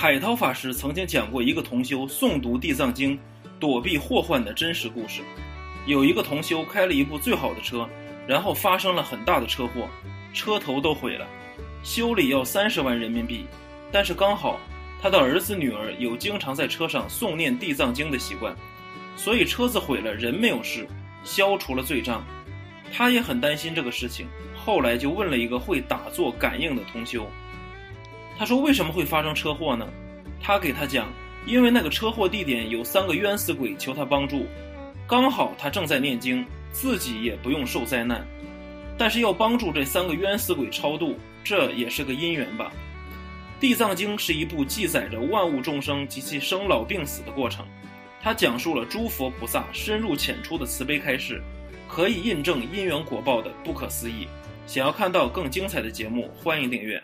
海涛法师曾经讲过一个同修诵读《地藏经》躲避祸患的真实故事。有一个同修开了一部最好的车，然后发生了很大的车祸，车头都毁了，修理要三十万人民币。但是刚好他的儿子女儿有经常在车上诵念《地藏经》的习惯，所以车子毁了，人没有事，消除了罪障。他也很担心这个事情，后来就问了一个会打坐感应的同修。他说：“为什么会发生车祸呢？”他给他讲：“因为那个车祸地点有三个冤死鬼求他帮助，刚好他正在念经，自己也不用受灾难，但是要帮助这三个冤死鬼超度，这也是个因缘吧。”《地藏经》是一部记载着万物众生及其生老病死的过程，它讲述了诸佛菩萨深入浅出的慈悲开示，可以印证因缘果报的不可思议。想要看到更精彩的节目，欢迎订阅。